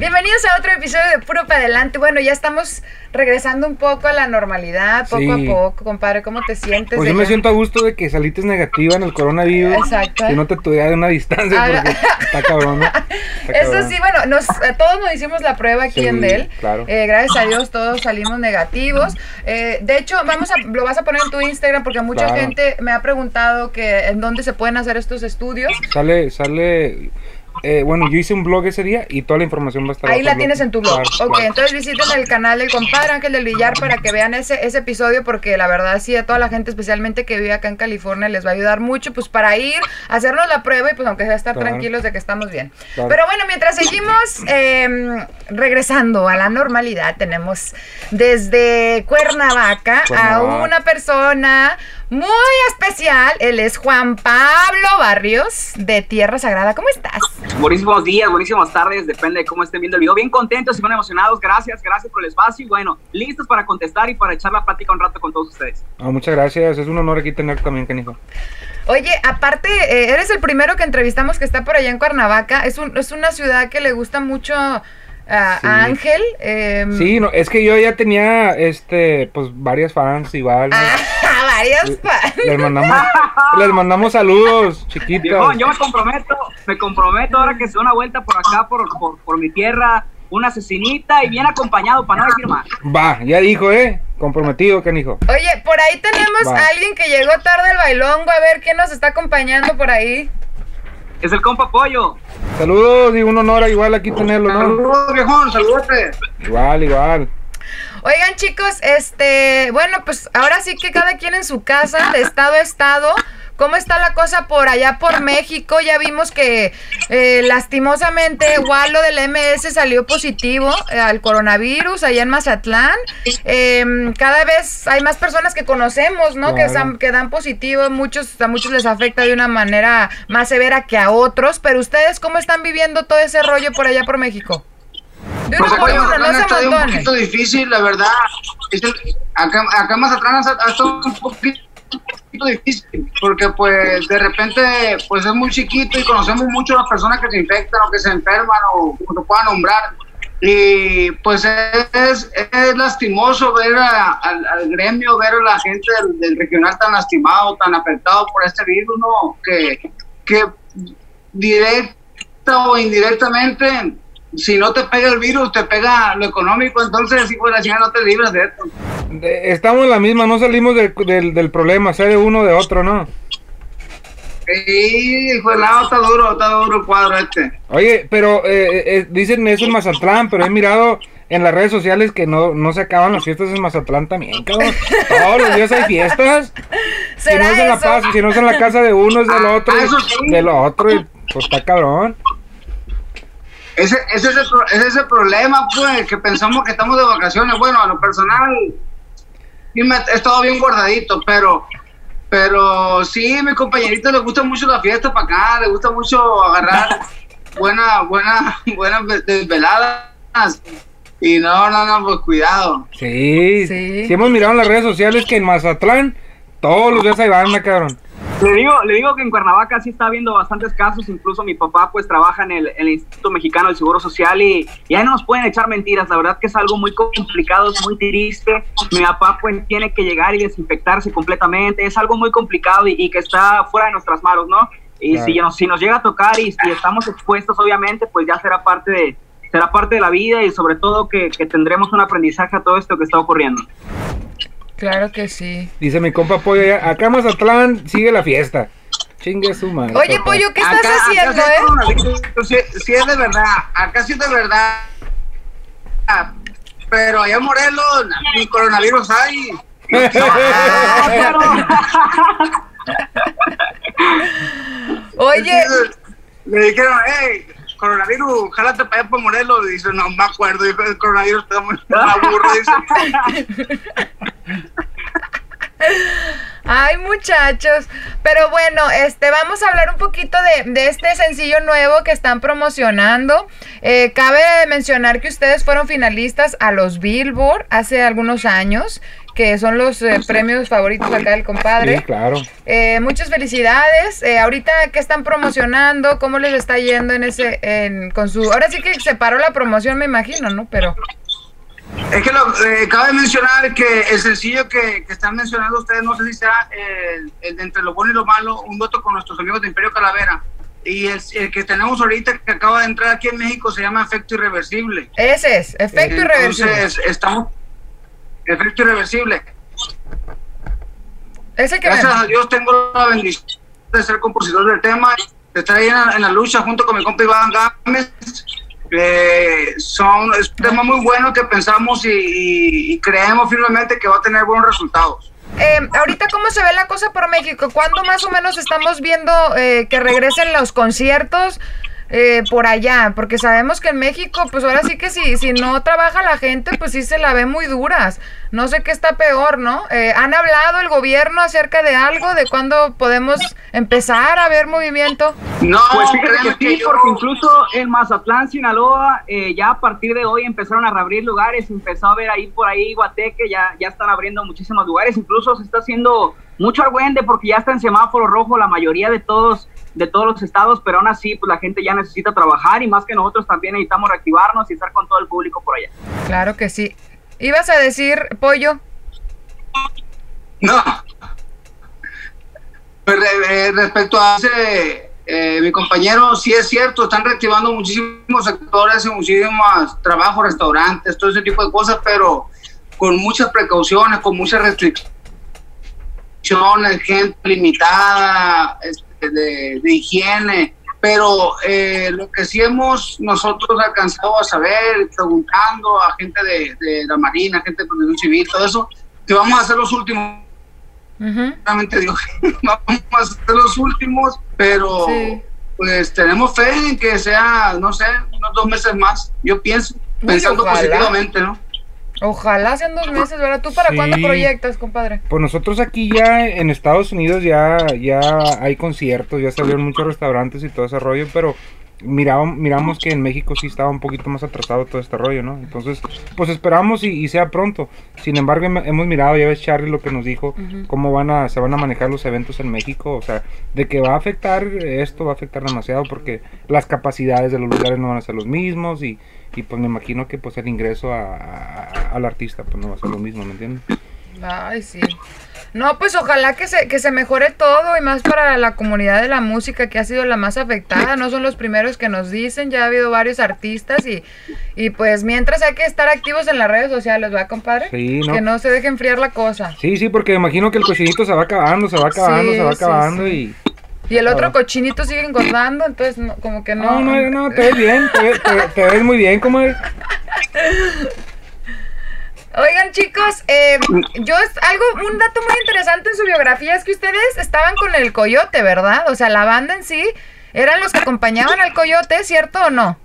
Bienvenidos a otro episodio de Puro para Adelante. Bueno, ya estamos regresando un poco a la normalidad, poco Sí. a poco, compadre. ¿Cómo te sientes? Pues yo me siento a gusto de que saliste negativa en el coronavirus. Exacto. Que no te tuviera de una distancia Ah, porque está cabrón, ¿no? Está Eso cabrón. sí, bueno, nos, todos nos hicimos la prueba aquí Sí, en Dell. claro. Eh, gracias a Dios todos salimos negativos. Eh, de hecho, vamos a, lo vas a poner en tu Instagram porque mucha Claro. gente me ha preguntado que en dónde se pueden hacer estos estudios. Sale, sale. Eh, bueno, yo hice un blog ese día y toda la información va a estar Ahí la tienes en tu blog. Claro, ok, claro. entonces visiten el canal del compadre Ángel del Villar para que vean ese, ese episodio porque la verdad sí a toda la gente especialmente que vive acá en California les va a ayudar mucho pues para ir, hacernos la prueba y pues aunque sea estar Claro. tranquilos de que estamos bien. Pero bueno, mientras seguimos eh, regresando a la normalidad, tenemos desde Cuernavaca, a una persona muy especial. Él es Juan Pablo Barrios de Tierra Sagrada. ¿Cómo estás? Buenísimos días, buenísimas tardes, depende de cómo estén viendo el video. Bien contentos y bien emocionados, gracias, gracias por el espacio y bueno, listos para contestar y para echar la plática un rato con todos ustedes. Ah, muchas gracias, es un honor aquí tener también, canijo. Oye, aparte, eh, eres el primero que entrevistamos que está por allá en Cuernavaca. Es, un, es una ciudad que le gusta mucho a, Sí. Ángel. em, Sí, no, es que yo ya tenía, este, pues varias fans igual. ¿no? Varias. Les mandamos, les mandamos saludos, chiquitas. Yo me comprometo, me comprometo ahora que se da una vuelta por acá, por, por, por mi tierra, una asesinita y bien acompañado, para no decir más. Va, ya dijo, eh, comprometido, canijo. Oye, por ahí tenemos Va. a alguien que llegó tarde al bailongo. A ver quién nos está acompañando por ahí. Es el compa Pollo. Saludos y un honor igual aquí tenerlo, ¿no? Saludos, viejón, saludos. Igual, igual. Oigan, chicos, este, bueno, pues ahora sí que cada quien en su casa, de estado a estado. ¿Cómo está la cosa por allá por México? Ya vimos que eh, lastimosamente Walo del MS salió positivo eh, al coronavirus allá en Mazatlán. Em, cada vez hay más personas que conocemos, ¿no? Que, san- que dan positivo. Muchos, a muchos les afecta de una manera más severa que a otros. Pero ustedes, ¿cómo están viviendo todo ese rollo por allá por México? Pues acá Mazatlán se está un poquito difícil, la verdad. Acá, acá Mazatlán ha ha estado un poquito difícil, porque pues de repente pues es muy chiquito y conocemos mucho a las personas que se infectan o que se enferman o como se pueda nombrar. Y pues es, es lastimoso ver a- al, al gremio, ver a la gente del, del regional tan lastimado, tan afectado por este virus, ¿no? Que, que directa o indirectamente, si no te pega el virus, te pega lo económico, entonces, hijo de la chingada, no te libras de esto. De- Estamos en la misma, no salimos de- del, del problema, sea de uno o de otro, ¿no? Sí, hijo de la, está duro, está duro el cuadro este. Oye, pero eh, eh, dicen eso en Mazatlán, pero he mirado en las redes sociales que no, no se acaban las fiestas en Mazatlán también, cabrón. Todos los días hay fiestas. Si ¿Será no es en la paz, si no es en la casa de uno, es del Ah, otro, eso sí. del otro, y pues está cabrón. Ese, ese, es el, ese es el problema, pues, que pensamos que estamos de vacaciones. Bueno, a lo personal, sí me he estado bien guardadito, pero, pero sí, a mi compañerito le gusta mucho la fiesta para acá, le gusta mucho agarrar buena, buena, buenas ve- desveladas. Y no, no, no, pues cuidado. Sí, Sí. sí. hemos mirado en las redes sociales que en Mazatlán todos los días hay banda, cabrón. Le digo, le digo que en Cuernavaca sí está habiendo bastantes casos, incluso mi papá pues trabaja en el, en el Instituto Mexicano del Seguro Social y, y ahí no nos pueden echar mentiras, la verdad que es algo muy complicado, es muy triste, mi papá pues tiene que llegar y desinfectarse completamente, es algo muy complicado y, y que está fuera de nuestras manos, ¿no? Y Claro. si, nos, si nos llega a tocar y si estamos expuestos obviamente pues ya será parte de, será parte de la vida y sobre todo que, que tendremos un aprendizaje a todo esto que está ocurriendo. Claro que sí. Dice mi compa Pollo, acá en Mazatlán sigue la fiesta. Chingue su madre. Oye, papá. Pollo, ¿qué estás Acá- acá haciendo, sí hay eh? sí, sí es de verdad, acá sí es de verdad. Pero allá en Morelos, ni coronavirus hay. Oye, Le dijeron, hey, coronavirus, jálate para allá por Morelos. Y dice, no me acuerdo, dijo, el coronavirus está muy aburro. Ay, muchachos. Pero bueno, este, vamos a hablar un poquito de, de este sencillo nuevo que están promocionando. Eh, cabe mencionar que ustedes fueron finalistas a los Billboard hace algunos años que son los eh, premios favoritos acá del compadre. Sí, claro. Eh, muchas felicidades. Ahorita, ¿qué están promocionando? ¿Cómo les está yendo en ese, en, con su... Ahora sí que se paró la promoción, me imagino, ¿no? Pero... Es que lo, eh, cabe mencionar que el sencillo que, que están mencionando ustedes, no sé si sea el, el de entre lo bueno y lo malo, un voto con nuestros amigos de Imperio Calavera. Y el, el que tenemos ahorita, que acaba de entrar aquí en México, se llama Efecto Irreversible. Ese es, efecto irreversible. Entonces, estamos... Efecto Irreversible. Ese que Gracias a Dios tengo la bendición de ser compositor del tema, de estar ahí en la, en la lucha junto con mi compa Iván Gámez. Eh, son, es un tema muy bueno que pensamos y, y- y creemos firmemente que va a tener buenos resultados. Eh, ahorita, ¿cómo se ve la cosa por México? ¿Cuándo más o menos estamos viendo eh, que regresen los conciertos eh, por allá? Porque sabemos que en México, pues ahora sí que si, si no trabaja la gente, pues sí se la ve muy duras. No sé qué está peor, ¿no? Eh, ¿Han hablado el gobierno acerca de algo? ¿De cuándo podemos empezar a ver movimiento? No, Pues fíjate que sí, yo- porque incluso en Mazatlán, Sinaloa, eh, ya a partir de hoy empezaron a reabrir lugares, empezó a ver ahí por ahí Guateque, ya, ya están abriendo muchísimos lugares, incluso se está haciendo mucho argüende porque ya está en semáforo rojo la mayoría de todos de todos los estados, pero aún así pues la gente ya necesita trabajar y más que nosotros también necesitamos reactivarnos y estar con todo el público por allá. Claro que sí. ¿Ibas a decir, pollo? No. Pues, re- eh, respecto a ese, eh, mi compañero, sí es cierto, están reactivando muchísimos sectores y muchísimos trabajos, restaurantes, todo ese tipo de cosas, pero con muchas precauciones, con muchas restricciones, gente limitada, de, de higiene. Pero eh, lo que sí hemos nosotros alcanzado a saber, preguntando a gente de, de la Marina, gente de protección civil, todo eso, que vamos a ser los últimos realmente Dios, vamos a ser los últimos, pero Sí. pues tenemos fe en que sea, no sé, unos dos meses más, yo pienso, pensando ojalá. positivamente, ¿no? Ojalá sean dos meses, ¿verdad? ¿Tú para Sí. cuándo proyectas, compadre? Pues nosotros aquí ya en Estados Unidos ya, ya hay conciertos, ya se abrieron muchos restaurantes y todo ese rollo, pero miramos, miramos que en México sí estaba un poquito más atrasado todo este rollo, ¿no? Entonces, pues esperamos y, y sea pronto. Sin embargo, hem- hemos mirado, ya ves Charlie lo que nos dijo, cómo van a, se van a manejar los eventos en México, o sea, de que va a afectar esto, va a afectar demasiado porque las capacidades de los lugares no van a ser los mismos y, y pues me imagino que pues el ingreso a- a- al artista pues no va a ser lo mismo, ¿me entiendes? Ay, sí. No, pues ojalá que se, que se mejore todo y más para la comunidad de la música que ha sido la más afectada. No son los primeros que nos dicen, ya ha habido varios artistas y, y pues mientras hay que estar activos en las redes sociales, ¿va, compadre? Sí, ¿no? Que no se deje enfriar la cosa. Sí, sí, porque imagino que el cochinito se va acabando, se va acabando, Sí, se va acabando sí. y... Y el otro Ah. cochinito sigue engordando, entonces no, como que no. No, no, no, te ves bien, te, ves- te- te ves muy bien, como Oigan, chicos, eh, yo algo, un dato muy interesante en su biografía es que ustedes estaban con el coyote, ¿verdad? O sea, la banda en sí eran los que acompañaban al coyote, ¿cierto o no?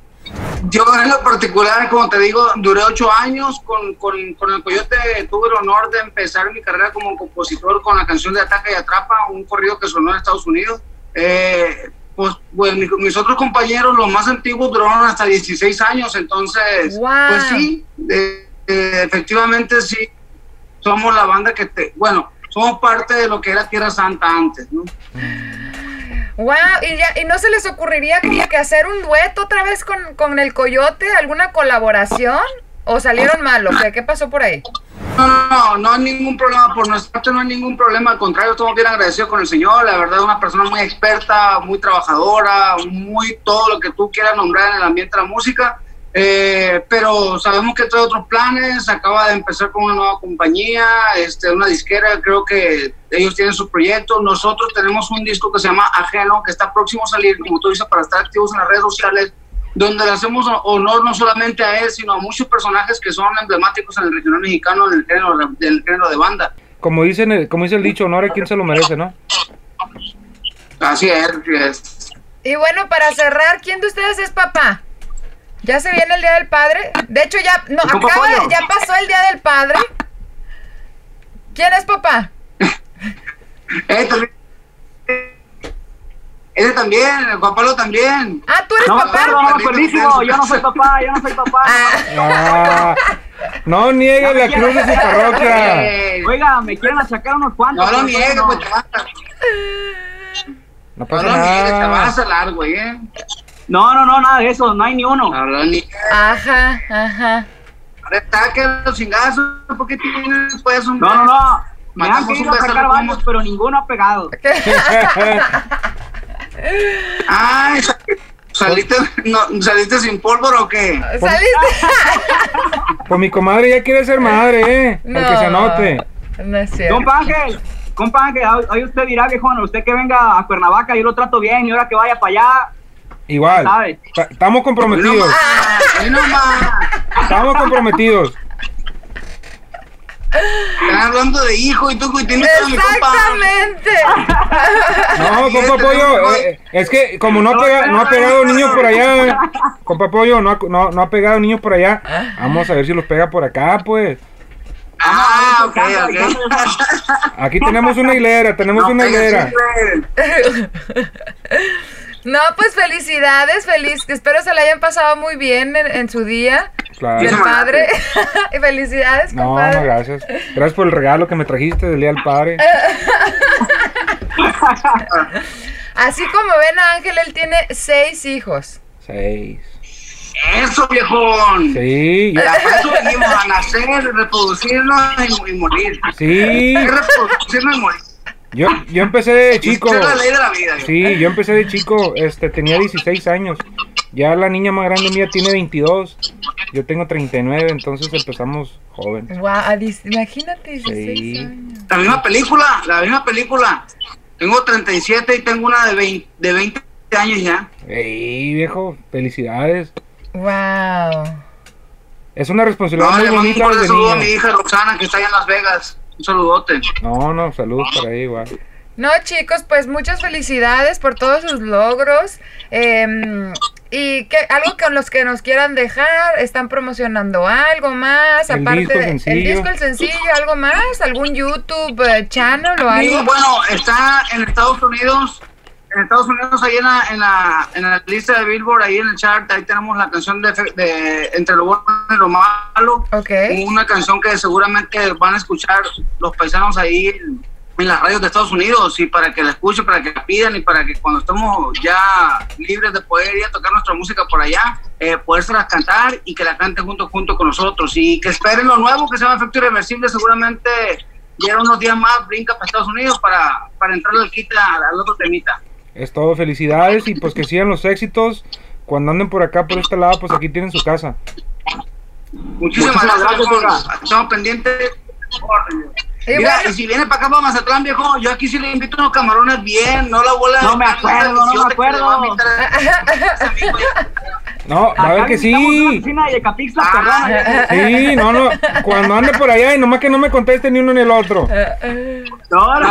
Yo en lo particular, como te digo, duré ocho años con, con, con el Coyote, tuve el honor de empezar mi carrera como compositor con la canción de Ataca y Atrapa, un corrido que sonó en Estados Unidos. Eh, pues, pues, mi- mis otros compañeros, los más antiguos, duraron hasta 16 años, entonces, Wow. pues sí, eh, eh, efectivamente sí, somos la banda que te, bueno, somos parte de lo que era Tierra Santa antes, ¿no? Wow, y ya, y no se les ocurriría como que hacer un dueto otra vez con, con el coyote, alguna colaboración, o salieron mal, o qué, ¿qué pasó por ahí? No, no, no, no hay ningún problema, por nuestra parte no hay ningún problema, al contrario, estamos bien agradecidos con el Señor, la verdad es una persona muy experta, muy trabajadora, muy todo lo que tú quieras nombrar en el ambiente de la música, eh, pero sabemos que trae otros planes, acaba de empezar con una nueva compañía, este, una disquera, creo que ellos tienen su proyecto, nosotros tenemos un disco que se llama Ajeno, que está próximo a salir, como tú dices, para estar activos en las redes sociales, donde le hacemos honor no solamente a él, sino a muchos personajes que son emblemáticos en el regional mexicano, en el género, del género de banda. Como, dicen, el- como dice el dicho, honor a quien se lo merece, ¿no? Así es, así es. Y bueno, para cerrar, ¿quién de ustedes es papá? Ya se viene el Día del Padre. De hecho, ya, no, ¿Tu papá acaba, no? ya pasó el Día del Padre. ¿Quién es papá? Eh, también. Ese también, el Pablo también. Ah, tú eres No papá. no acuerdísimo. Yo no soy papá, yo no soy papá. Ah, no niegue la cruz de su parroquia. Oiga, me quieren achacar unos cuantos. no lo no. pues te vas a, No no pasa lo niegues, te vas a nada. salar, güey, eh. No, no, no, nada de eso, no hay ni uno. No. Ajá, ajá. Retaque los chingazos, porque tienes pues un. No, no, no. Me han querido sacar varios, pero ninguno ha pegado. Ay, sa- ¿saliste, no, ¿saliste sin pólvora o qué? ¿Saliste? Pues mi comadre ya quiere ser madre, eh. Para que se anote. No es cierto. Compa Ángel, compa Ángel, hoy- hoy usted dirá, viejón, usted que venga a Cuernavaca, yo lo trato bien, y ahora que vaya para allá, Igual. Estamos comprometidos. Estamos comprometidos. Están hablando de hijo y tú tienes a mi compa. Exactamente. No, compa Pollo, eh, es que como no ha, pega- no ha pegado niños por allá, compa Pollo, no ha, no, no ha pegado niños por allá, vamos a ver si los pega por acá, pues. Ah, ok, ok. Aquí tenemos una hilera, tenemos No, una pega, hilera. No, pues felicidades, feliz. Espero se la hayan pasado muy bien en, en su día Claro. del padre. y felicidades, No, compadre. no, gracias. Gracias por el regalo que me trajiste del Día del Padre. Así como ven a Ángel, él tiene seis hijos. Seis. Eso, viejón. Sí, Ya, para eso venimos a nacer, reproducirnos y, morir. sí. Reproducirnos y morir. Yo, yo empecé de chico. Esa es la ley de la vida. Sí, yo empecé de chico, este, tenía 16 años. Ya la niña más grande mía tiene 22. Yo tengo 39, entonces empezamos jóvenes. Dis- imagínate, 16 Sí. años. La misma película, la misma película. Tengo 37 y tengo una de 20, de 20 años ya. Ey, viejo, felicidades. Wow. Es una responsabilidad No, muy le mando un saludo a mi hija Roxana que está allá en Las Vegas. Un saludote. No, no, saludos para ahí igual. No, chicos, pues muchas felicidades por todos sus logros. em, y que algo con los que nos quieran dejar, están promocionando algo más, El aparte disco, de- el sencillo. disco, el sencillo, algo más, algún YouTube eh, channel o Sí, algo. bueno, está en Estados Unidos. En Estados Unidos, ahí en la, en, la, en la lista de Billboard, ahí en el chart, ahí tenemos la canción de, Entre lo bueno y lo malo. Ok. Una canción que seguramente van a escuchar los paisanos ahí en, en las radios de Estados Unidos y para que la escuchen, para que la pidan y para que cuando estemos ya libres de poder ir a tocar nuestra música por allá, eh, podérselas cantar y que la canten junto, junto con nosotros y que esperen lo nuevo que se llama Efecto Irreversible, seguramente ya unos días más brinca para Estados Unidos para, para entrarle al kit al, al otro temita. Es todo, felicidades y pues que sigan los éxitos. Cuando anden por acá, por este lado, pues aquí tienen su casa. Muchísimas, Muchísimas gracias. Estamos pendientes. Mira, bueno- y si viene para acá, para Mazatlán, viejo, yo aquí sí le invito unos camarones bien, no la bola No me acuerdo, no me acuerdo. No, va a ver que una sí. oficina de Capixla, Ah, perrona. Sí, no, no. Cuando ande por allá y nomás que no me conteste ni uno ni el otro. No, no,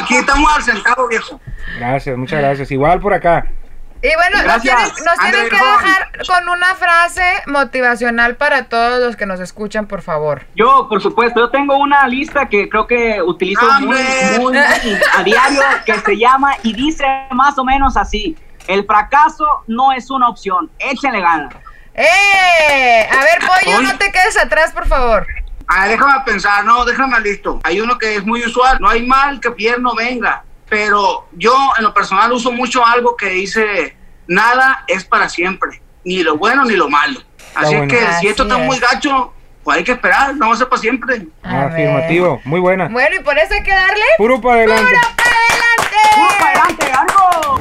aquí estamos al centavo, viejo. Gracias, muchas gracias. Igual por acá. Y bueno, nos Gracias. tienen, nos tienen Ándale, que dejar con una frase motivacional para todos los que nos escuchan, por favor. Yo, por supuesto, yo tengo una lista que creo que utilizo muy, muy, muy a diario que se llama y dice más o menos así. El fracaso no es una opción. Échenle ganas. ¡Eh! A ver, Pollo, Oye. no te quedes atrás, por favor. Ah, déjame pensar, no, déjame listo. Hay uno que es muy usual, no hay mal que bien no venga. Pero yo en lo personal uso mucho algo que dice, nada es para siempre, ni lo bueno ni lo malo. Así que Así si esto está es. muy gacho, pues hay que esperar, no va a ser para siempre. A ver. Afirmativo, muy buena. Bueno, y por eso hay que darle. Puro para adelante. ¡Puro para ¡Vamos para adelante! adelante, algo!